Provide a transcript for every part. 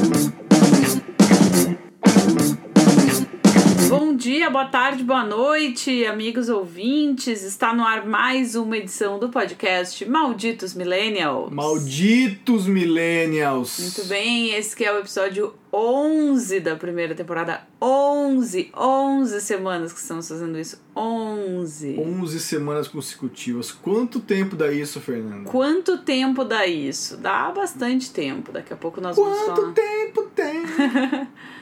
Thank you. Bom dia, boa tarde, boa noite, amigos ouvintes. Está no ar mais uma edição do podcast Malditos Millennials. Malditos Millennials! Muito bem, esse que é o episódio 11 da primeira temporada. 11, 11 semanas que estamos fazendo isso. 11. 11 semanas consecutivas. Quanto tempo dá isso, Fernanda? Quanto tempo dá isso? Dá bastante tempo. Daqui a pouco nós vamos Quanto falar. tempo tem?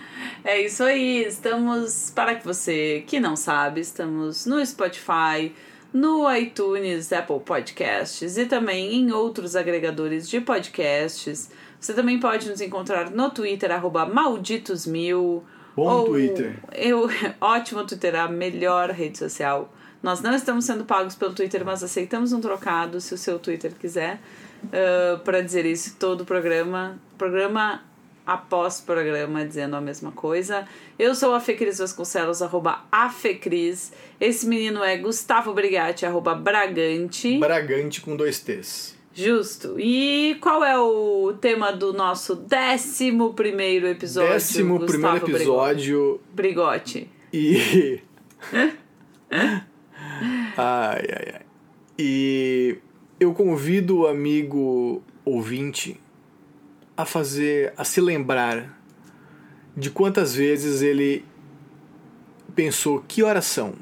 É isso aí, estamos, para que você que não sabe, estamos no Spotify, no iTunes, Apple Podcasts e também em outros agregadores de podcasts. Você também pode nos encontrar no Twitter, arroba malditosmil. Bom ou- Twitter. Eu, ótimo Twitter, a melhor rede social. Nós não estamos sendo pagos pelo Twitter, mas aceitamos um trocado se o seu Twitter quiser. para dizer isso todo o programa. Programa após programa dizendo a mesma coisa. Eu sou a Fecris Vasconcelos, arroba Afecris. Esse menino é Gustavo Brigatti, arroba Bragante. Bragante com dois T's. Justo. E qual é o tema do nosso décimo primeiro episódio? Décimo primeiro Gustavo episódio Brigote. e. ai, ai, ai. E eu convido o amigo ouvinte a fazer. a se lembrar de quantas vezes ele pensou que horas são.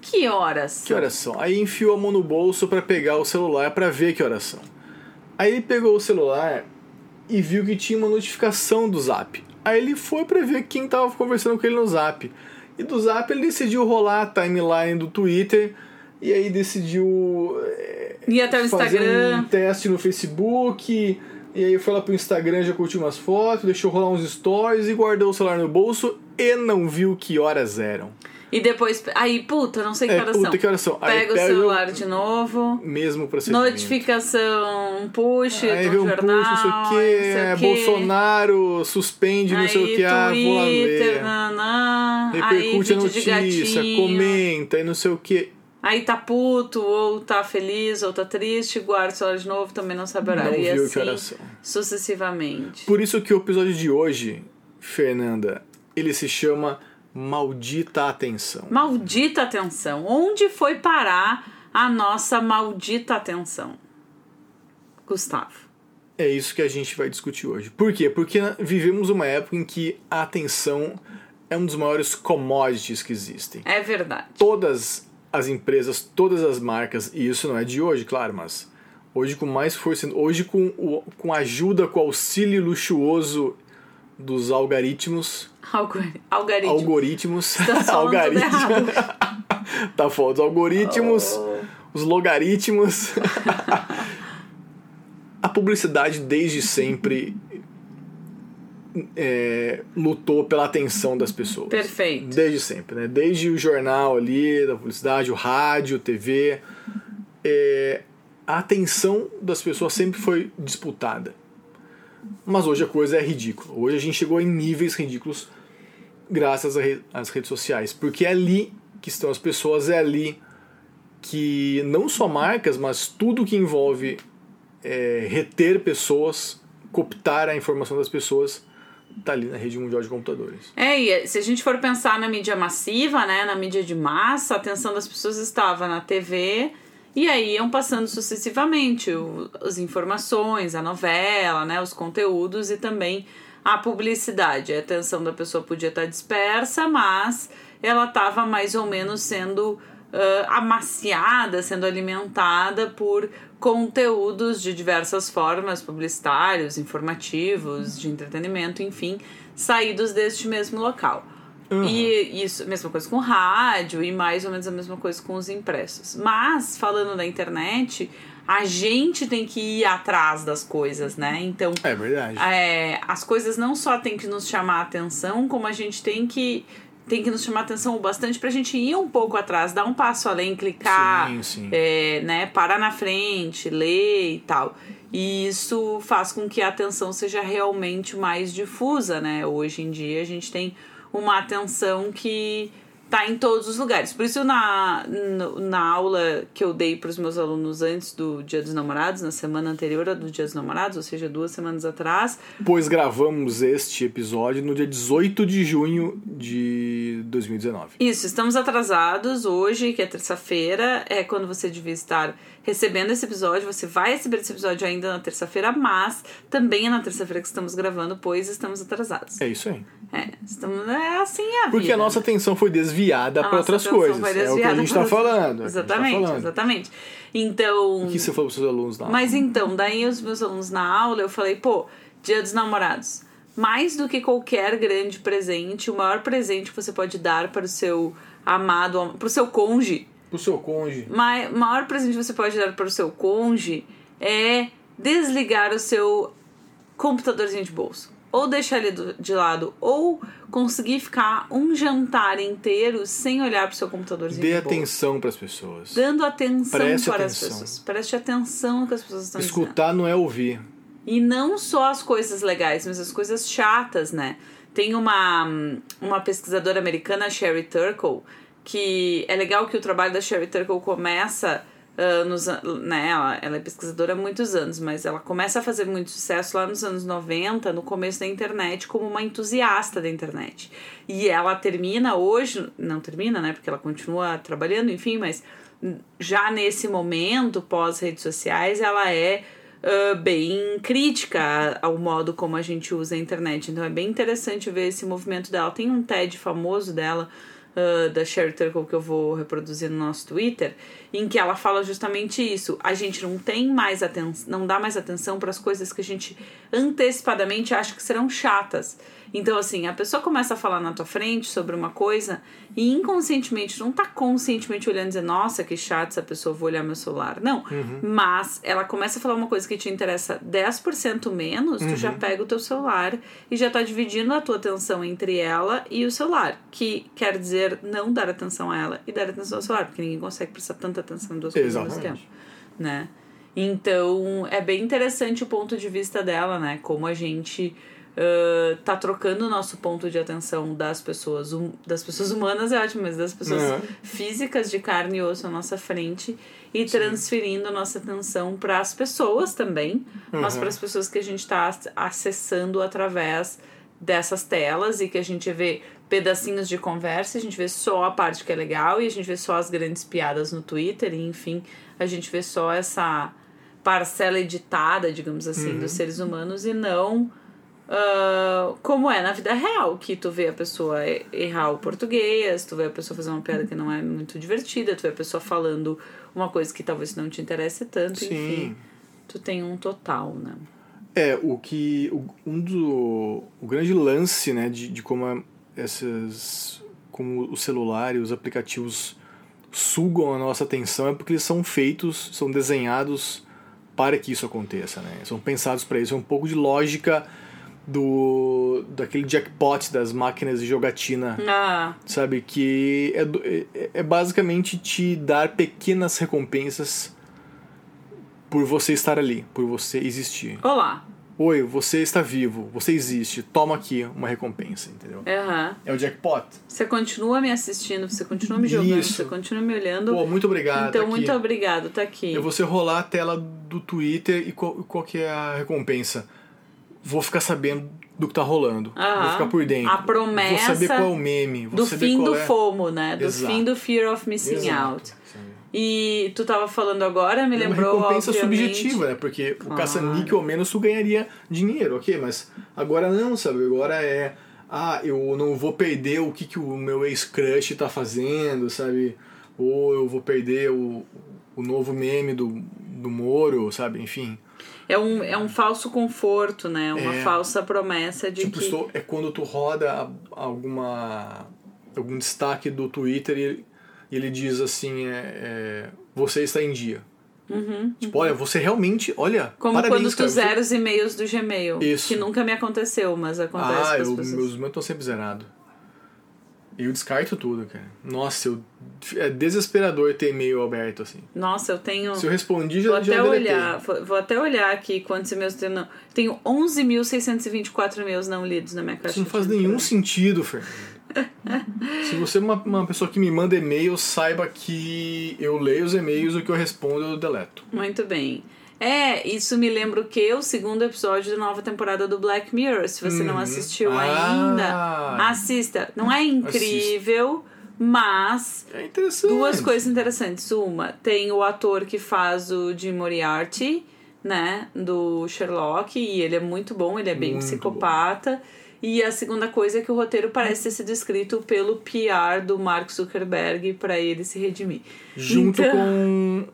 Que horas? Que horas são? Aí enfiou a mão no bolso pra pegar o celular pra ver que horas são. Aí ele pegou o celular e viu que tinha uma notificação do Zap. Aí ele foi pra ver quem tava conversando com ele no Zap. E do Zap ele decidiu rolar a timeline do Twitter e aí decidiu é, Ir até o fazer Instagram. um teste no Facebook. E aí foi lá pro Instagram, já curtiu umas fotos, deixou rolar uns stories e guardou o celular no bolso e não viu que horas eram. E depois. Aí, puta, não sei que É, horas puta, são. que horas são? Aí Pega o pega celular de novo. Mesmo procedimento. Notificação, push Aí vê um jornal. push, não sei o aí quê. Bolsonaro suspende não sei o Aí, que, ah, vou lá ler. nanã, aí Repercute a vídeo de notícia, comenta e não sei o que. Aí tá puto, ou tá feliz, ou tá triste, guarda o celular de novo, também não sabe horário. Não e assim, que horas são. sucessivamente. Por isso que o episódio de hoje, Fernanda, ele se chama Maldita Atenção. Maldita atenção. Onde foi parar a nossa maldita atenção? Gustavo. É isso que a gente vai discutir hoje. Por quê? Porque vivemos uma época em que a atenção é um dos maiores commodities que existem. É verdade. todas as empresas, todas as marcas, e isso não é de hoje, claro, mas hoje com mais força, hoje com, o, com a ajuda, com o auxílio luxuoso dos algoritmos, Algori- Algoritmo. algoritmos, Tá errado. tá foda, os algoritmos, Oh. os logaritmos. a publicidade desde sempre é, lutou pela atenção das pessoas. Perfeito. Desde sempre, né? Desde o jornal ali, da publicidade, o rádio, TV. é, a atenção das pessoas sempre foi disputada. Mas hoje a coisa é ridícula. Hoje a gente chegou em níveis ridículos graças às redes sociais. Porque é ali que estão as pessoas, é ali que não só marcas, mas tudo que envolve é, reter pessoas, cooptar a informação das pessoas, tá ali na rede mundial de computadores. É, e se a gente for pensar na mídia massiva, né, na mídia de massa, a atenção das pessoas estava na TV e aí iam passando sucessivamente o, as informações, a novela, né, os conteúdos e também a publicidade. A atenção da pessoa podia estar dispersa, mas ela estava mais ou menos sendo ah, amaciada, sendo alimentada por conteúdos de diversas formas, publicitários, informativos, de entretenimento, enfim, saídos deste mesmo local. E isso, mesma coisa com rádio e mais ou menos a mesma coisa com os impressos. Mas, falando da internet, a gente tem que ir atrás das coisas, né? Então, É verdade. é, as coisas não só tem que nos chamar a atenção, como a gente tem que tem que nos chamar atenção o bastante pra gente ir um pouco atrás, dar um passo além, clicar, Sim, sim. é, né, parar na frente, ler e tal. E isso faz com que a atenção seja realmente mais difusa, né? Hoje em dia a gente tem uma atenção que tá em todos os lugares. Por isso, na, na aula que eu dei para os meus alunos antes do Dia dos Namorados, na semana anterior ao do Dia dos Namorados, ou seja, duas semanas atrás, Pois gravamos este episódio no dia 18 de junho de 2019. Isso, estamos atrasados hoje, que é terça-feira, é quando você devia estar recebendo esse episódio. Você vai receber esse episódio ainda na terça-feira, mas também é na terça-feira que estamos gravando, pois estamos atrasados. É isso aí. É, estamos, é assim a Porque vida. a nossa atenção foi desviada A para nossa outras atenção coisas. foi É o que a desviada gente está para- falando. é o gente tá Exatamente, falando. exatamente. Então. O que você falou para os seus alunos lá? Mas então, daí os meus alunos na aula, eu falei, pô, dia dos namorados. Mais do que qualquer grande presente, o maior presente que você pode dar para o seu amado, para o seu cônjuge, Pro seu cônjuge. mai- maior presente que você pode dar para o seu cônjuge é desligar o seu computadorzinho de bolso. Ou deixar ele de lado, ou conseguir ficar um jantar inteiro sem olhar para o seu computadorzinho Dê atenção para as pessoas. Dando atenção Preste para as atenção. pessoas. Preste atenção no que as pessoas estão dizendo. Escutar não é ouvir. E não só as coisas legais, mas as coisas chatas, né? Tem uma, uma pesquisadora americana, Sherry Turkle, que é legal que o trabalho da Sherry Turkle começa ah, nos, an- né, ela, ela é pesquisadora há muitos anos, mas ela começa a fazer muito sucesso lá nos anos 90, no começo da internet, como uma entusiasta da internet. E ela termina hoje, não termina, né, porque ela continua trabalhando, enfim, mas já nesse momento, pós redes sociais, ela é ah, bem crítica ao modo como a gente usa a internet. Então é bem interessante ver esse movimento dela. Tem um TED famoso dela, ah, da Sherry Turkle, que eu vou reproduzir no nosso Twitter, em que ela fala justamente isso. A gente não tem mais atenção, não dá mais atenção para as coisas que a gente antecipadamente acha que serão chatas. Então, assim, a pessoa começa a falar na tua frente sobre uma coisa e inconscientemente, não tá conscientemente olhando e dizendo, nossa, que chato essa pessoa, vou olhar meu celular. Não. Mas ela começa a falar uma coisa que te interessa 10% menos, tu já pega o teu celular e já tá dividindo a tua atenção entre ela e o celular. Que quer dizer não dar atenção a ela e dar atenção ao celular, porque ninguém consegue prestar tanta atenção em duas coisas ao mesmo tempo. Né? Então, é bem interessante o ponto de vista dela, né? Como a gente ah, tá trocando o nosso ponto de atenção das pessoas, hum- das pessoas humanas, é ótimo, mas das pessoas Uhum. físicas de carne e osso à nossa frente e transferindo a nossa atenção para as pessoas também, mas Uhum. para as pessoas que a gente está acessando através dessas telas e que a gente vê pedacinhos de conversa, a gente vê só a parte que é legal e a gente vê só as grandes piadas no Twitter e enfim, a gente vê só essa parcela editada, digamos assim, dos seres humanos e não ah, como é na vida real, que tu vê a pessoa errar o português, tu vê a pessoa fazer uma piada que não é muito divertida, tu vê a pessoa falando uma coisa que talvez não te interesse tanto, Sim. enfim. Tu tem um total, né? É, o que. o- um do. O grande lance, né, de, de como a- essas. como o celular e os aplicativos sugam a nossa atenção é porque eles são feitos, são desenhados para que isso aconteça, né? São pensados para isso. É um pouco de lógica do daquele jackpot das máquinas de jogatina Ah, sabe? Que é, é, é basicamente te dar pequenas recompensas por você estar ali, por você existir. olá. Oi, você está vivo, você existe, toma aqui uma recompensa, entendeu? Aham. É o jackpot. Você continua me assistindo, você continua me jogando, Isso. você continua me olhando. Pô, muito obrigado. então, tá aqui. muito obrigado, tá aqui. É você rolar a tela do Twitter e qual, qual que é a recompensa? Vou ficar sabendo do que tá rolando. Aham. Vou ficar por dentro. A promessa Vou saber qual é o meme. Do fim do é... FOMO, né? Do Exato. fim do Fear of Missing Exato, Out. E tu tava falando agora, me É uma lembrou. recompensa obviamente, subjetiva, né? Porque o Claro. caça-níquel ao menos tu ganharia dinheiro, ok? Mas agora não, sabe? Agora é. Ah, eu não vou perder o que, que o meu ex-crush tá fazendo, sabe? Ou eu vou perder o, o novo meme do, do Moro, sabe? Enfim. É um, é um falso conforto, né? Uma É. falsa promessa de tipo, que. estou- é quando tu roda alguma. algum destaque do Twitter e ele, ele diz assim: é, é, você está em dia. Tipo, olha, você realmente. Olha, Uhum, Como parabéns, quando tu cara, você- zera os e-mails do Gmail. Isso. Que nunca me aconteceu, mas acontece Ah, eu, pessoas. meus meus estão sempre zerados. Eu descarto tudo, cara. Nossa, eu, é desesperador ter e-mail aberto assim. Nossa, eu tenho. Se eu respondi, Vou já, já até deletei. olhar, vou vou até olhar aqui quantos e-mails eu tenho. Não. Tenho 11.624 e-mails não lidos na minha caixa. Isso não faz nenhum sentido, Fer. Se você é uma, uma pessoa que me manda e-mail, saiba que eu leio os e-mails, o que eu respondo eu deleto. Muito bem. É, isso me lembra o que? O segundo episódio da nova temporada do Black Mirror. Se você não Uhum. assistiu Ah. ainda, assista. Não é incrível, mas É interessante. duas coisas interessantes. Uma, tem o ator que faz o Jim Moriarty, né, do Sherlock, e ele é muito bom, ele é bem Muito psicopata. E a segunda coisa é que o roteiro parece ter sido escrito pelo PR do Mark Zuckerberg para ele se redimir. Junto Então- com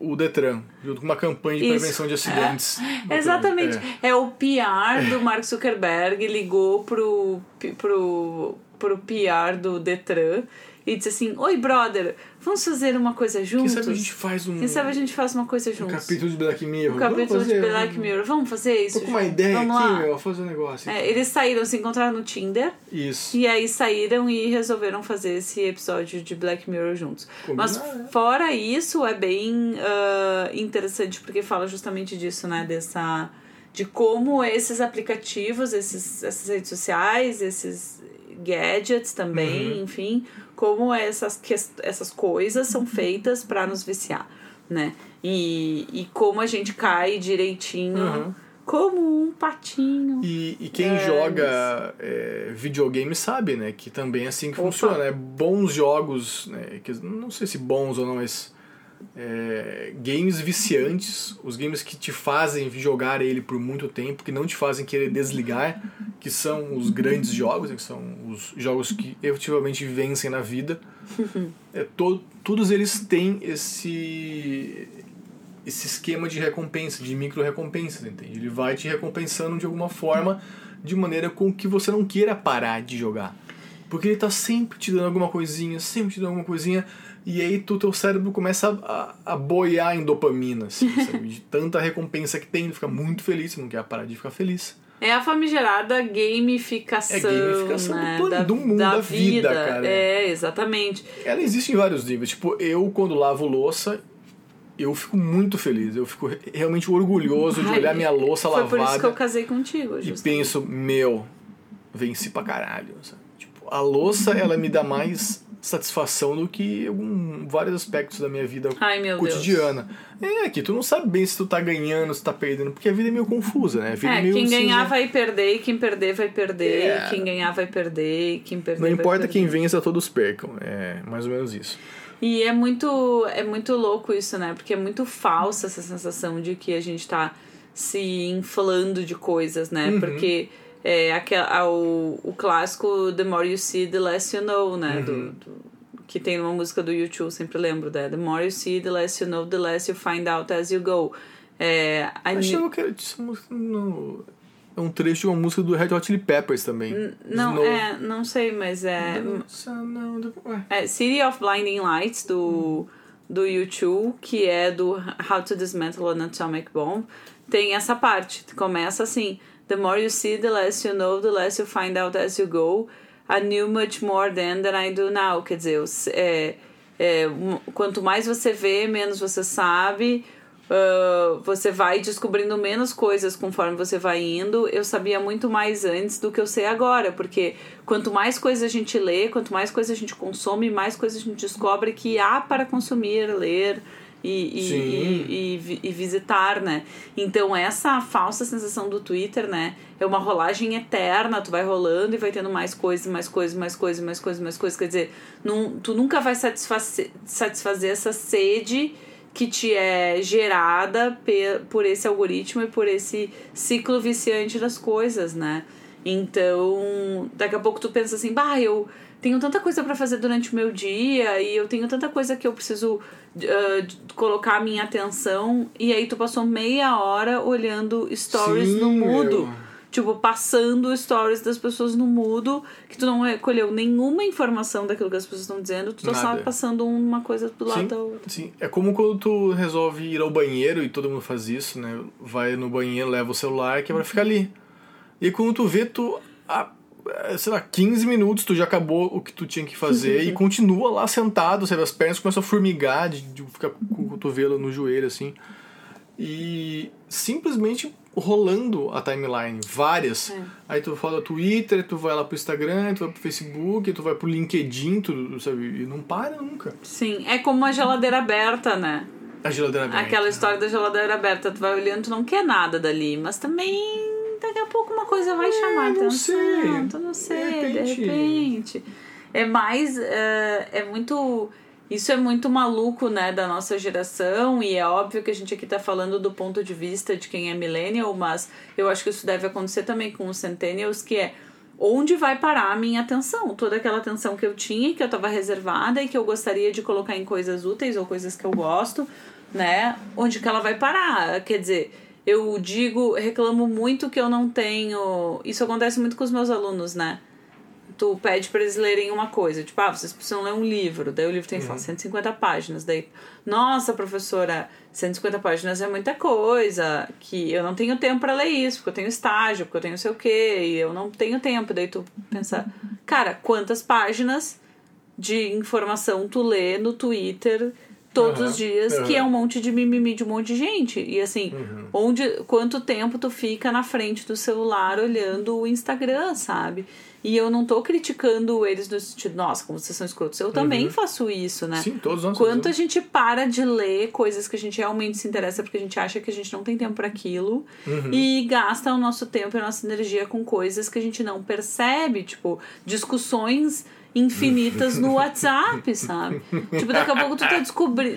o Detran, junto com uma campanha de Isso. prevenção de acidentes. Exatamente. É. É. o PR do Mark Zuckerberg ligou pro, pro, pro PR do Detran e disse assim: Oi, brother, vamos fazer uma coisa Quem juntos? sabe a gente faz um, Quem sabe a gente faz uma coisa um juntos? capítulo de Black Mirror. Um capítulo de Black um- Mirror. Vamos fazer isso? Tô com uma ideia Vamos aqui, lá. meu, fazer um negócio. É, eles saíram, se encontraram no Tinder Isso. e aí saíram e resolveram fazer esse episódio de Black Mirror juntos. Mas Combinado, né? fora isso, é bem ah, interessante porque fala justamente disso, né? Dessa. De como esses aplicativos, esses, essas redes sociais, esses gadgets também, Uhum. enfim, como essas, essas coisas são feitas para nos viciar, né? E, e como a gente cai direitinho, Uhum. como um patinho. E, e quem É, joga é, videogame sabe, né? Que também é assim que Opa. funciona. Né? Bons jogos, né? Que, não sei se bons ou não, mas é, games viciantes, os games que te fazem jogar ele por muito tempo, que não te fazem querer desligar, que são os grandes jogos, que são os jogos que efetivamente vencem na vida. É, to, todos eles têm esse esse esquema de recompensa, de micro recompensas, entende? Ele vai te recompensando de alguma forma, de maneira com que você não queira parar de jogar. Porque ele tá sempre te dando alguma coisinha, sempre te dando alguma coisinha, e aí tu, teu cérebro começa a, a, a boiar em dopamina, assim, sabe? De tanta recompensa que tem, ele fica muito feliz, não quer parar de ficar feliz. É a famigerada gamificação, É gamificação né? do plano- do mundo, da vida, cara. É, exatamente. Ela existe em vários níveis. Tipo, eu quando lavo louça, eu fico muito feliz. Eu fico re- realmente orgulhoso de Ai, olhar minha louça Foi lavada. por isso que eu casei contigo, e justo. penso, meu, venci pra caralho. sabe? Tipo, a louça, ela me dá mais satisfação do que algum, vários aspectos da minha vida Ai, meu Deus. cotidiana. É, que tu não sabe bem se tu tá ganhando, se tá perdendo, porque a vida é meio confusa, né? A vida é, É, meio quem ganhar cinza. vai perder, e quem perder vai perder, É. quem ganhar vai perder, e quem perder Não importa perder. quem vença, todos percam. É mais ou menos isso. E é muito, é muito louco isso, né? Porque é muito falsa essa sensação de que a gente tá se inflando de coisas, né? Uhum. Porque é aquela, a- o, clássico The More You See, The Less You Know, né? Uhum. Do, do- que tem uma música do YouTube, sempre lembro, né? The More You See, The Less You Know, The Less You Find Out As You Go. É, I Achava que era no- é um trecho de uma música do Red Hot Chili Peppers também. não, Snow. é, não sei, mas é... Ué. É City of Blinding Lights do, do U2, que é do How to Dismantle an Atomic Bomb, tem essa parte. Começa assim: The more you see, the less you know, the less you find out as you go. I knew much more then than I do now. Quer dizer, é, é, quanto mais você vê, menos você sabe. Uh, você vai descobrindo menos coisas conforme você vai indo. Eu sabia muito mais antes do que eu sei agora, porque quanto mais coisas a gente lê, quanto mais coisas a gente consome, mais coisas a gente descobre que há para consumir, ler e, e, e, e, vi- visitar, né? Então essa falsa sensação do Twitter, né? É uma rolagem eterna, tu vai rolando e vai tendo mais coisas, mais coisas, mais coisas, mais coisas, mais coisas. Quer dizer, não, tu nunca vai satisfazer, satisfazer essa sede que te é gerada por esse algoritmo e por esse ciclo viciante das coisas, né? Então, daqui a pouco tu pensa assim, bah, eu tenho tanta coisa para fazer durante o meu dia e eu tenho tanta coisa que eu preciso de- colocar a minha atenção e aí tu passou meia hora olhando stories Sim, no mudo. meu. Tipo, passando stories das pessoas no mudo, que tu não recolheu nenhuma informação daquilo que as pessoas estão dizendo, tu tá só passando uma coisa do lado Sim, da outra. sim. É como quando tu resolve ir ao banheiro, e todo mundo faz isso, né? Vai no banheiro, leva o celular, que é pra ficar ali. E quando tu vê, tu. Sei lá, 15 minutos tu já acabou o que tu tinha que fazer e continua lá sentado, sabe? As pernas começam a formigar de, de ficar com o cotovelo no joelho, assim. e simplesmente rolando a timeline, várias. É. Aí tu fala Twitter, tu vai lá pro Instagram, tu vai pro Facebook, tu vai pro LinkedIn, tu, sabe? E não para nunca. Sim, é como uma geladeira aberta, né? A geladeira aberta. Aquela história da geladeira aberta, tu vai olhando, tu não quer nada dali, mas também daqui a pouco uma coisa vai é, chamar não atenção. Sei. Tu não sei, de repente. De repente. É mais. É, é muito isso é muito maluco, né, da nossa geração, e é óbvio que a gente aqui tá falando do ponto de vista de quem é millennial, mas eu acho que isso deve acontecer também com os centennials, que é onde vai parar a minha atenção? Toda aquela atenção que eu tinha, que eu tava reservada e que eu gostaria de colocar em coisas úteis ou coisas que eu gosto, né? Onde que ela vai parar? Quer dizer, eu digo, reclamo muito que eu não tenho. Isso acontece muito com os meus alunos, né? tu pede para eles lerem uma coisa, tipo, ah, vocês precisam ler um livro, daí o livro tem, uhum. sei lá, 150 páginas, daí, nossa, professora, 150 páginas é muita coisa, que eu não tenho tempo para ler isso, porque eu tenho estágio, porque eu tenho sei o quê, e eu não tenho tempo, daí tu pensa, cara, quantas páginas de informação tu lê no Twitter todos uhum. os dias, uhum. que é um monte de mimimi de um monte de gente. E assim, uhum. onde quanto tempo tu fica na frente do celular olhando o Instagram, sabe? E eu não tô criticando eles no sentido, nossa, como vocês são escrotos. Eu também uhum. faço isso, né? Sim, todos nós Quanto a gente para de ler coisas que a gente realmente se interessa porque a gente acha que a gente não tem tempo para aquilo uhum. e gasta o nosso tempo e a nossa energia com coisas que a gente não percebe, tipo, discussões infinitas no WhatsApp, sabe? tipo, daqui a pouco tu tá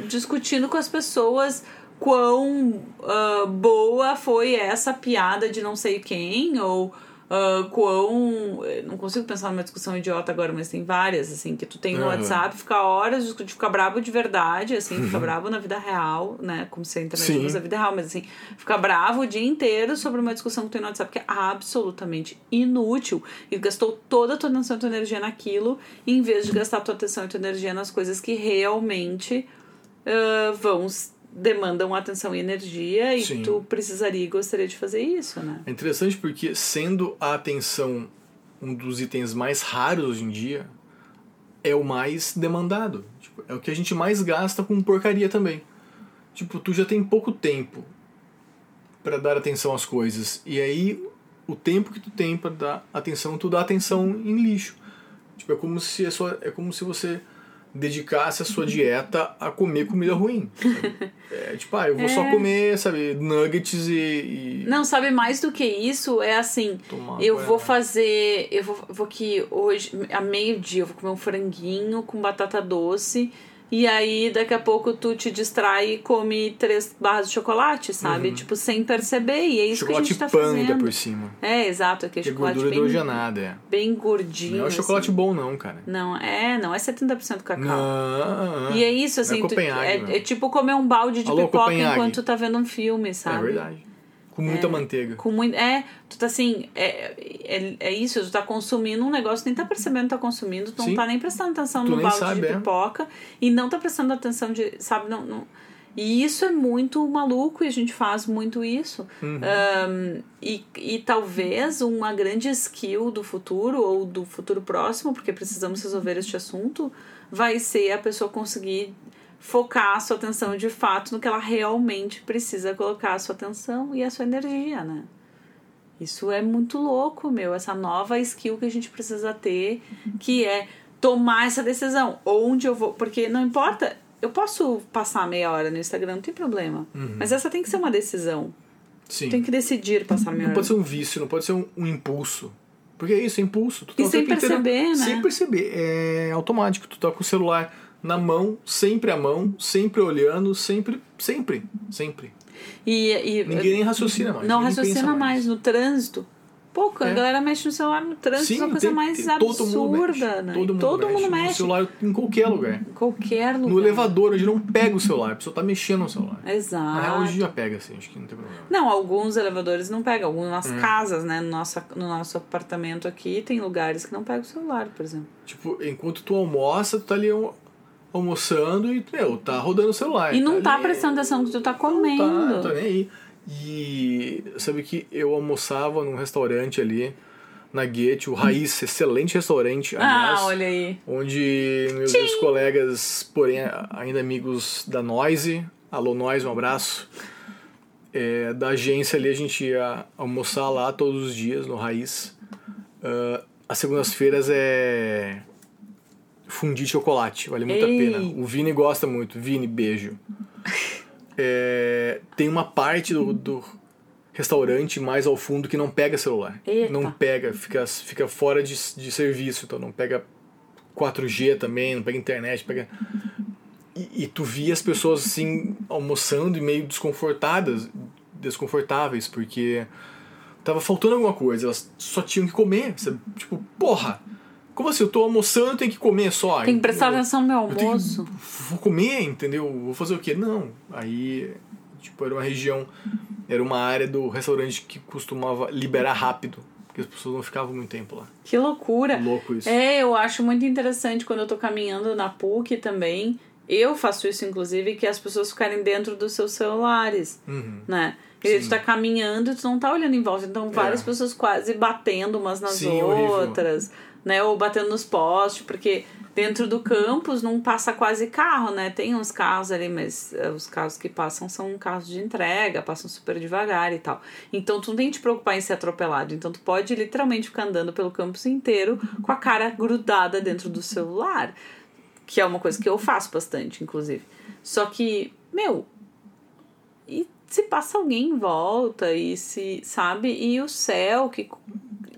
discutindo com as pessoas quão uh, boa foi essa piada de não sei quem, ou uh, quão. Não consigo pensar numa discussão idiota agora, mas tem várias, assim, que tu tem no uhum. WhatsApp, fica horas, discute, fica bravo de verdade, assim, uhum. fica bravo na vida real, né? Como se a internet fosse a vida real, mas assim, fica bravo o dia inteiro sobre uma discussão que tem no WhatsApp que é absolutamente inútil e gastou toda a tua atenção e tua energia naquilo, em vez de gastar tua atenção e tua energia nas coisas que realmente uh, vão demandam atenção e energia e Sim. tu precisaria e gostaria de fazer isso, né? É interessante porque sendo a atenção um dos itens mais raros hoje em dia, é o mais demandado. Tipo, é o que a gente mais gasta com porcaria também. Tipo, tu já tem pouco tempo para dar atenção às coisas e aí o tempo que tu tem para dar atenção, tu dá atenção em lixo. Tipo, é como se a sua, é como se você dedicasse a sua dieta a comer comida ruim. É, tipo, ah, eu vou é. só comer, sabe, nuggets e, e, Não, sabe, mais do que isso, é assim, Tomar eu vou fazer, eu vou, vou que hoje, a meio-dia, eu vou comer um franguinho com batata doce e aí, daqui a pouco, tu te distrai e come três barras de chocolate, sabe? Uhum. Tipo, sem perceber. E é isso chocolate que a gente tá fazendo. Chocolate por cima. É, exato. Aqui é chocolate gordura bem, hidrogenada, é. Bem gordinho. Não é chocolate assim. bom, não, cara. Não, é, não é 70% cacau. Não, e é isso, assim. É, tu, é, é, tipo comer um balde de Alô, pipoca Copenhague. enquanto tu tá vendo um filme, sabe? É verdade. Com muita é, manteiga. Com muito, é, tu tá assim, é, é, é isso, tu tá consumindo um negócio, nem tá percebendo que tá consumindo, tu Sim. não tá nem prestando atenção tu no balde sabe, de é. pipoca e não tá prestando atenção de, sabe, não, não e isso é muito maluco e a gente faz muito isso. Uhum. Um, e, e talvez uma grande skill do futuro ou do futuro próximo, porque precisamos resolver este assunto, vai ser a pessoa conseguir focar a sua atenção de fato no que ela realmente precisa colocar a sua atenção e a sua energia, né? Isso é muito louco, meu, essa nova skill que a gente precisa ter, que é tomar essa decisão. Onde eu vou. Porque não importa, eu posso passar meia hora no Instagram, não tem problema. Uhum. Mas essa tem que ser uma decisão. Sim. Tem que decidir passar meia não hora. Não pode ser um vício, não pode ser um, um impulso. Porque é isso, é impulso. Tu e tá sem perceber, inteiro, né? Sem perceber. É automático. Tu tá com o celular na mão, sempre à mão, sempre olhando, sempre, sempre, sempre. E, e ninguém nem raciocina mais. Não raciocina mais. mais. no trânsito. Pouco, é. a galera mexe no celular no trânsito, Sim, é uma coisa tem, mais tem, absurda, todo mundo mexe, né? Todo mundo, todo mexe, mundo mexe. No celular em qualquer lugar. Em qualquer lugar. No elevador, onde não pega o celular, a pessoa tá mexendo no celular. Exato. Na real, hoje já pega, assim, acho que não tem problema. Não, alguns elevadores não pegam, algumas é. casas, né? No nosso, no nosso apartamento aqui, tem lugares que não pegam o celular, por exemplo. Tipo, enquanto tu almoça, tu tá ali almoçando e, meu, tá rodando o celular. E não tá, tá prestando atenção que tu tá comendo. Não tá, tá nem aí. E sabe que eu almoçava num restaurante ali na Guete, o Raiz, excelente restaurante, ah, aliás. Ah, olha aí. Onde meus, meus colegas, porém ainda amigos da Noise, alô Noise, um abraço. É, da agência ali a gente ia almoçar lá todos os dias no Raiz. Uh, as segundas-feiras é fundir chocolate, vale muito Ei. a pena. O Vini gosta muito. Vini, beijo. É, tem uma parte do, do restaurante mais ao fundo que não pega celular. Eita. Não pega, fica, fica fora de, de serviço, então não pega 4G também, não pega internet, pega. E, e tu via as pessoas assim almoçando e meio desconfortadas, desconfortáveis, porque tava faltando alguma coisa, elas só tinham que comer. sabe? Tipo, porra! Como assim? Eu tô almoçando, eu tenho que comer só. Tem que prestar Eu- atenção no meu almoço. vou comer, entendeu? Vou fazer o quê? Não. Aí, tipo, era uma região, era uma área do restaurante que costumava liberar rápido, porque as pessoas não ficavam muito tempo lá. Que loucura. Louco isso. É, eu acho muito interessante quando eu tô caminhando na PUC também. Eu faço isso, inclusive, que as pessoas ficarem dentro dos seus celulares, Uhum. né? E tu tá caminhando e tu não tá olhando em volta. Então, várias É. pessoas quase batendo umas nas Sim, horrível. Né? Ou batendo nos postes, porque dentro do campus não passa quase carro, né? Tem uns carros ali, mas eh, os carros que passam são carros de entrega, passam super devagar e tal. Então, tu não tem que te preocupar em ser atropelado. Então, tu pode literalmente ficar andando pelo campus inteiro com a cara grudada dentro do celular. Que é uma coisa que eu faço bastante, inclusive. Só que, meu, e se passa alguém em volta e se, sabe? E o céu que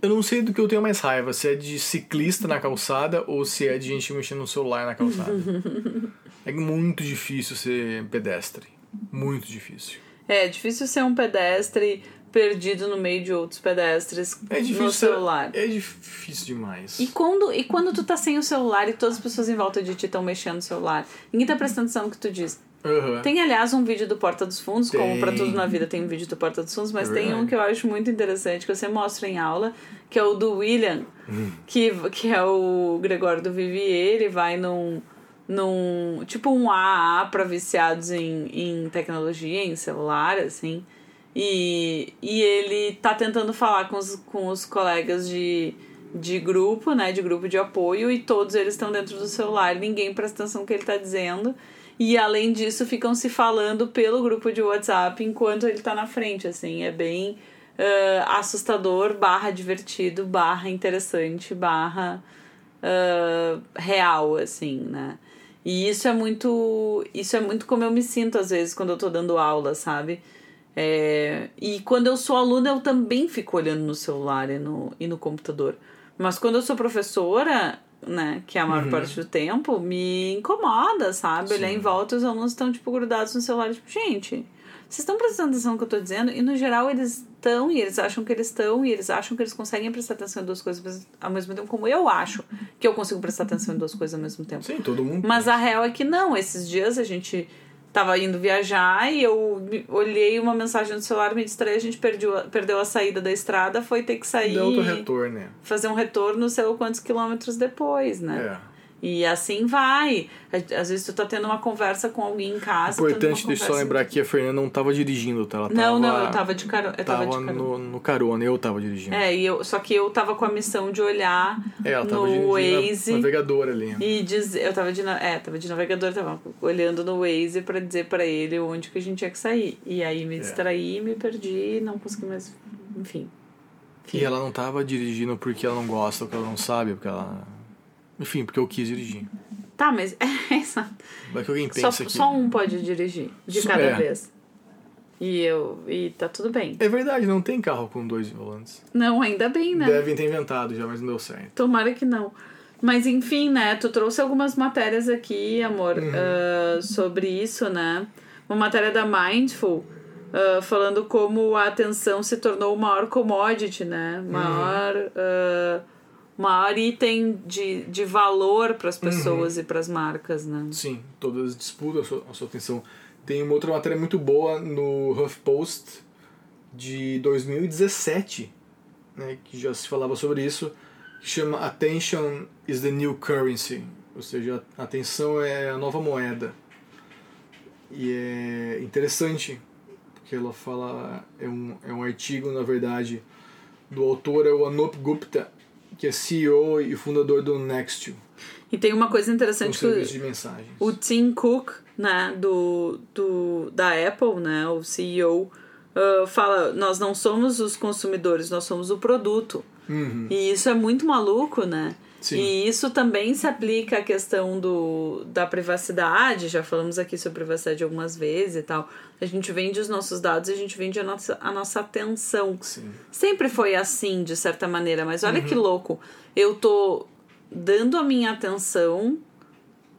Eu não sei do que eu tenho mais raiva, se é de ciclista na calçada ou se é de gente mexendo no celular na calçada. é muito difícil ser pedestre. Muito difícil. é difícil ser um pedestre perdido no meio de outros pedestres É difícil no celular. É difícil demais. E quando, e quando tu tá sem o celular e todas as pessoas em volta de ti estão mexendo no celular, ninguém tá prestando atenção no que tu diz. Aham. Tem, aliás, um vídeo do Porta dos Fundos, como Tem. pra tudo na vida tem um vídeo do Porta dos Fundos, mas É tem um que eu acho muito interessante, que você mostra em aula, que é o do William, Hum. que, que é o Gregório do Vivier, ele vai num, num tipo um AA pra viciados em, em tecnologia, em celular, assim, e, e ele tá tentando falar com os, com os colegas de, de grupo, né, de grupo de apoio, e todos eles estão dentro do celular, ninguém presta atenção no que ele tá dizendo, e além disso, ficam se falando pelo grupo de WhatsApp enquanto ele tá na frente, assim. É bem ah, assustador, barra divertido, barra interessante, barra ah, real, assim, né? E isso é muito. Isso é muito como eu me sinto, às vezes, quando eu tô dando aula, sabe? É, e quando eu sou aluna, eu também fico olhando no celular e no, e no computador. Mas quando eu sou professora, né, que é a maior parte do tempo, me incomoda, sabe? Olhar em volta e os alunos estão, tipo, grudados no celular, tipo, gente, vocês estão prestando atenção no que eu tô dizendo? E no geral eles estão, e eles acham que eles estão, e eles acham que eles conseguem prestar atenção em duas coisas ao mesmo tempo, como eu acho que eu consigo prestar atenção em duas coisas ao mesmo tempo. Sim, todo mundo. Mas a real é que não. Esses dias a gente tava indo viajar e eu olhei uma mensagem no celular, me distraí, a gente perdeu, a- perdeu a saída da estrada, foi ter que sair. Deu outro retorno, né? Fazer um retorno, sei lá quantos quilômetros depois, né? É. E assim vai. Às vezes tu tá tendo uma conversa com alguém em casa. uma Importante deixa eu só lembrar que a Fernanda não tava dirigindo, tá? Ela Não, tava, não, eu tava de carona. Eu tava, tava de carona. no, no carona, eu tava dirigindo. É, e eu, só que eu tava com a missão de olhar É, ela tava no Waze. na navegador ali. E dizer, eu tava de, é, tava de navegador, tava olhando no Waze pra dizer pra ele onde que a gente tinha que sair. E aí É. me distraí, me perdi, não consegui mais, enfim. E ela não tava dirigindo porque ela não gosta, porque ela não sabe, porque ela. Enfim, porque eu quis dirigir. Tá, mas é exato. Vai que alguém Só, pensa que. só um pode dirigir de Só- cada é. vez. E eu e tá tudo bem. É verdade, não tem carro com dois volantes. Não, ainda bem, né? Devem ter inventado já, mas não deu certo. Tomara que não. Mas enfim, né? Tu trouxe algumas matérias aqui, amor, Uhum. ah, sobre isso, né? Uma matéria da Mindful, ah, falando como a atenção se tornou o maior commodity, né? Uhum. Maior, ah, maior item de, de valor para as Uhum. pessoas e para as marcas, né? Sim, todas disputam a sua, a sua atenção. Tem uma outra matéria muito boa no HuffPost de 2017, né, que já se falava sobre isso, que chama Attention is the New Currency, ou seja, a atenção é a nova moeda. E é interessante, porque ela fala, é um, é um artigo, na verdade, do autor é o Anup Gupta, que é CEO e fundador do Nextio, E tem uma coisa um interessante que serviço de mensagens. o Tim Cook, né, do, do, da Apple, né, o CEO, uh, fala, nós não somos os consumidores, nós somos o produto. Uhum. E isso é muito maluco, né? Sim. E isso também se aplica à questão do, da privacidade, já falamos aqui sobre privacidade algumas vezes e tal. A gente vende os nossos dados e a gente vende a nossa, a nossa atenção. Sim. Sempre foi assim, de certa maneira, mas olha Uhum. que louco. Eu tô dando a minha atenção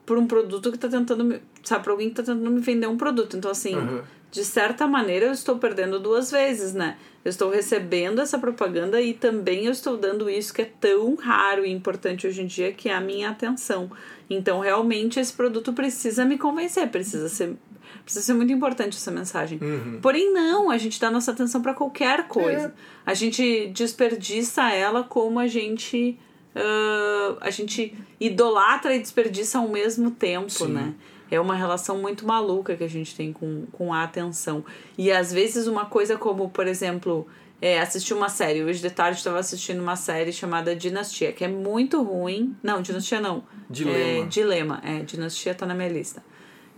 por um produto que tá tentando me. Sabe, pra alguém que tá tentando me vender um produto. Então, assim, Uhum. De certa maneira, eu estou perdendo duas vezes, né? Eu estou recebendo essa propaganda e também eu estou dando isso que é tão raro e importante hoje em dia, que é a minha atenção. Então, realmente, esse produto precisa me convencer, precisa ser. Precisa ser muito importante essa mensagem. Uhum. Porém, não, a gente dá nossa atenção para qualquer coisa. A gente desperdiça ela como a gente. ah, a gente idolatra e desperdiça ao mesmo tempo, Sim. né? É uma relação muito maluca que a gente tem com, com a atenção. E às vezes uma coisa como, por exemplo, é, assistir uma série. Hoje de tarde estava assistindo uma série chamada Dinastia, que é muito ruim. Não, Dinastia não. Dilema. É, Dilema. É, Dinastia tá na minha lista.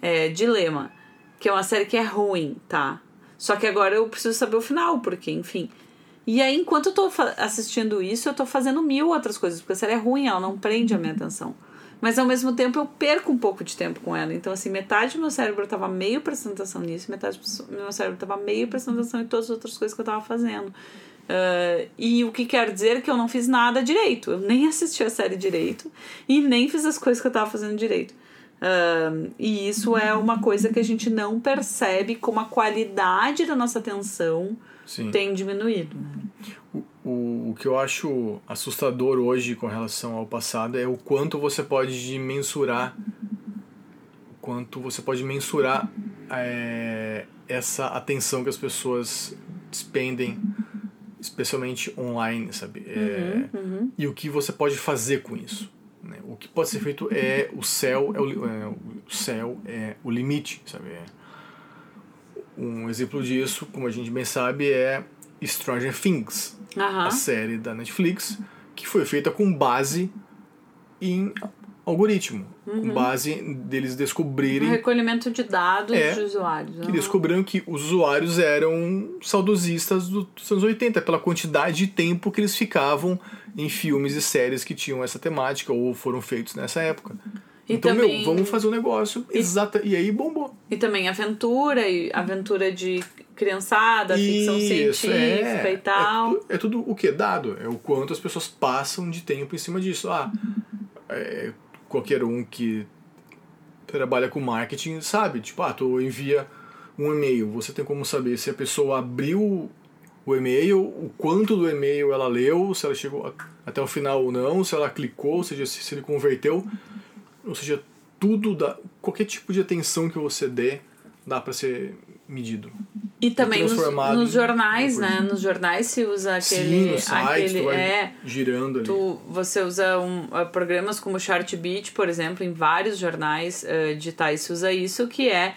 É, Dilema. Que é uma série que é ruim, tá? Só que agora eu preciso saber o final, porque, enfim. E aí, enquanto eu tô assistindo isso, eu tô fazendo mil outras coisas, porque a série é ruim, ela não prende a minha atenção. Mas ao mesmo tempo eu perco um pouco de tempo com ela. Então, assim, metade do meu cérebro tava meio prestando atenção nisso, metade do meu cérebro tava meio prestando atenção em todas as outras coisas que eu tava fazendo. Ah, e o que quer dizer que eu não fiz nada direito. Eu nem assisti a série direito e nem fiz as coisas que eu tava fazendo direito. Ah, e isso é uma coisa que a gente não percebe como a qualidade da nossa atenção Sim. tem diminuído. né? O, que eu acho assustador hoje com relação ao passado é o quanto você pode mensurar o quanto você pode mensurar é, essa atenção que as pessoas despendem especialmente online sabe É, Uhum. e o que você pode fazer com isso né? o que pode ser feito é o céu é o, é, o céu é o limite sabe É. um exemplo disso como a gente bem sabe é Stranger Things a série da Netflix, que foi feita com base em algoritmo, Uhum. com base deles descobrirem recolhimento de dados É, de usuários. que descobriram que os usuários eram saudosistas do- dos anos 80, pela quantidade de tempo que eles ficavam em filmes e séries que tinham essa temática ou foram feitos nessa época. E então, também- meu, vamos fazer um negócio exata. E aí bombou. E também aventura, e aventura de criançada, ficção Isso, científica é, e tal. É, tu- é tudo o que? Dado. É o quanto as pessoas passam de tempo em cima disso. Ah, é, qualquer um que trabalha com marketing sabe. Tipo, ah, tu envia um e-mail. Você tem como saber se a pessoa abriu o e-mail, o quanto do e-mail ela leu, se ela chegou até o final ou não, se ela clicou, ou seja, se, se ele converteu. Ou seja, tudo dá. Qualquer tipo de atenção que você dê dá para ser medido. E também nos, nos jornais, né? Nos jornais se usa Sim, aquele. no site, aquele é, girando ali. tu, você usa um, uh, programas como Chartbeat, por exemplo, em vários jornais uh, digitais se usa isso, que é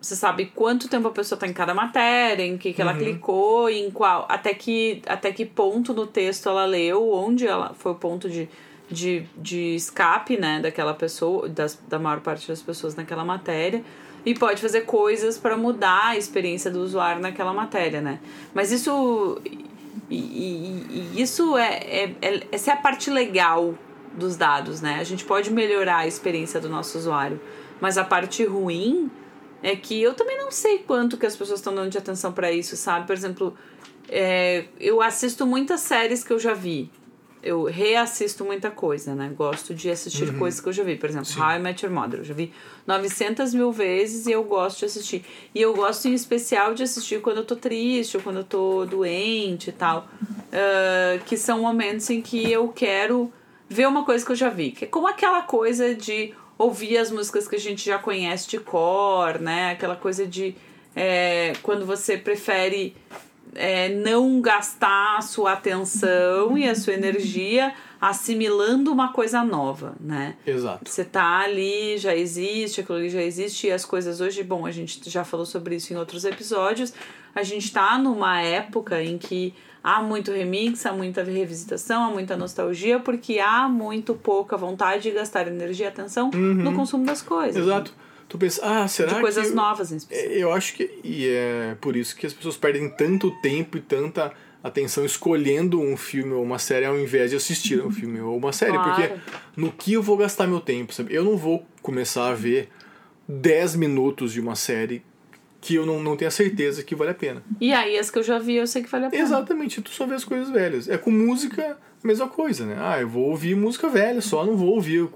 você sabe quanto tempo a pessoa está em cada matéria, em que, que ela Uhum. clicou, em qual, até que, até que ponto no texto ela leu, onde ela foi o ponto de, de, de escape, né, daquela pessoa, das, da maior parte das pessoas naquela matéria, e pode fazer coisas para mudar a experiência do usuário naquela matéria, né? Mas isso e, e- e isso é, é, é- essa é a parte legal dos dados, né? A gente pode melhorar a experiência do nosso usuário, mas a parte ruim é que eu também não sei quanto que as pessoas estão dando de atenção para isso, sabe? Por exemplo, é, eu assisto muitas séries que eu já vi. Eu reassisto muita coisa, né? Gosto de assistir coisas que eu já vi. Por exemplo, How I Met Your Mother. Eu já vi 900 mil vezes e eu gosto de assistir. E eu gosto em especial de assistir quando eu tô triste ou quando eu tô doente e tal. Ah, que são momentos em que eu quero ver uma coisa que eu já vi. Que é como aquela coisa de ouvir as músicas que a gente já conhece de cor, né? Aquela coisa de é, quando você prefere é, não gastar a sua atenção e a sua energia assimilando uma coisa nova, né? Exato. Você tá ali, já existe, aquilo ali já existe, e as coisas hoje, bom, a gente já falou sobre isso em outros episódios, a gente tá numa época em que há muito remix, há muita revisitação, há muita nostalgia, porque há muito pouca vontade de gastar energia e atenção no consumo das coisas. Exato. Tu pensa, ah, será de coisas que... novas em específico. Eu acho que... E é por isso que as pessoas perdem tanto tempo e tanta atenção escolhendo um filme ou uma série ao invés de assistir um filme ou uma série. Claro. Porque no que eu vou gastar meu tempo, sabe? Eu não vou começar a ver 10 minutos de uma série que eu não, não tenho a certeza que vale a pena. E aí, as que eu já vi, eu sei que vale a pena. Exatamente, tu só vê as coisas velhas. É com música, mesma coisa, né? Ah, eu vou ouvir música velha só, não vou ouvir.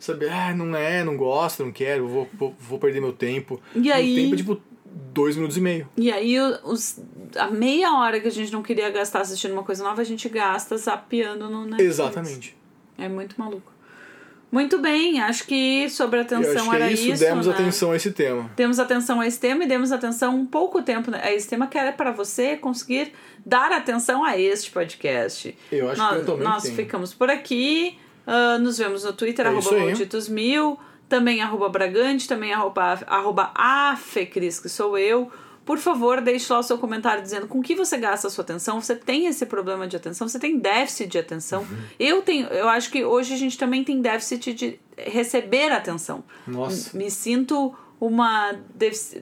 Sabe, ah, não é, não gosto, não quero, vou, vou, vou perder meu tempo. E meu aí- tempo é tipo dois minutos e meio. E aí, os, a meia hora que a gente não queria gastar assistindo uma coisa nova, a gente gasta zapeando no Netflix. Exatamente. É muito maluco. Muito bem, acho que sobre atenção que era é isso, isso. demos né? atenção a esse tema. Demos atenção a esse tema e demos atenção um pouco tempo a esse tema, que era para você conseguir dar atenção a este podcast. Eu acho nós, que eu também Nós tenho. ficamos por aqui. Ah, nos vemos no Twitter, É arroba malditos mil, também arroba Bragante, também arroba, arroba Afecris, que sou eu. Por favor, deixe lá o seu comentário dizendo com que você gasta a sua atenção. Você tem esse problema de atenção? Você tem déficit de atenção? Uhum. Eu tenho, eu acho que hoje a gente também tem déficit de receber atenção. Nossa. Me sinto uma.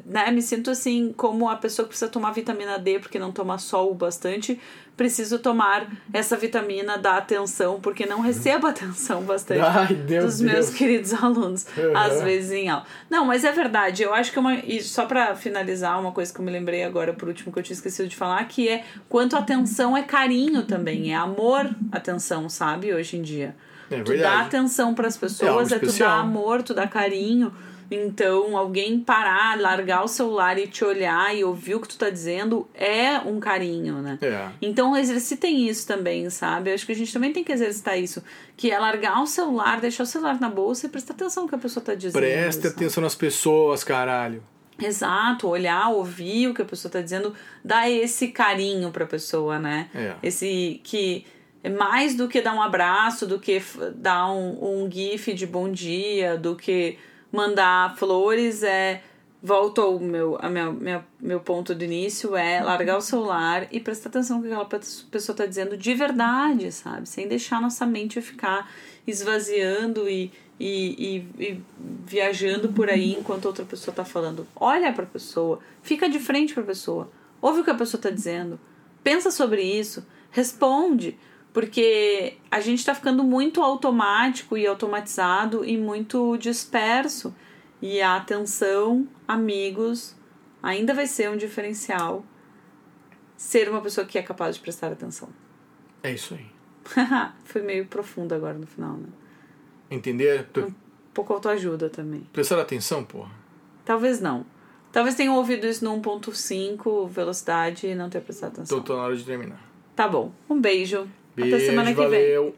Né? Me sinto assim como a pessoa que precisa tomar vitamina D porque não toma sol bastante. Preciso tomar essa vitamina da atenção porque não recebo atenção bastante Ai, Deus dos meus Deus. queridos alunos, Uhum. às vezes em aula. Não, mas é verdade. Eu acho que é uma. E só pra finalizar, uma coisa que eu me lembrei agora, por último, que eu tinha esquecido de falar, que é quanto atenção é carinho também. É amor, atenção, sabe? Hoje em dia. É tu dá atenção pras É pessoas, algo é, tu especial. amor, tu dá carinho. Então, alguém parar, largar o celular e te olhar e ouvir o que tu tá dizendo é um carinho, né? É. Então exercitem isso também, sabe? Eu acho que a gente também tem que exercitar isso. Que é largar o celular, deixar o celular na bolsa e prestar atenção no que a pessoa tá dizendo. Preste sabe? atenção nas pessoas, caralho. Exato, olhar, ouvir o que a pessoa tá dizendo, dar esse carinho pra pessoa, né? É. Esse que é mais do que dar um abraço, do que dar um, um gif de bom dia, do que mandar flores, é volto ao meu, a minha, minha, meu ponto do início, é largar o celular e prestar atenção no que aquela pe- pessoa tá dizendo de verdade, sabe? Sem deixar nossa mente ficar esvaziando e, e, e, e viajando por aí enquanto outra pessoa tá falando. Olha pra pessoa, fica de frente pra pessoa, ouve o que a pessoa tá dizendo, pensa sobre isso, responde, porque a gente tá ficando muito automático e automatizado e muito disperso. E a atenção, amigos, ainda vai ser um diferencial ser uma pessoa que é capaz de prestar atenção. É isso aí. Foi meio profundo agora no final, né? Entender? Tu- Um pouco autoajuda também. Prestar atenção, porra. Talvez não. Talvez tenham ouvido isso no 1.5 velocidade e não tenha prestado atenção. Tô, tô na hora de terminar. Tá bom. Um beijo. Beijo, Até semana que vem. valeu.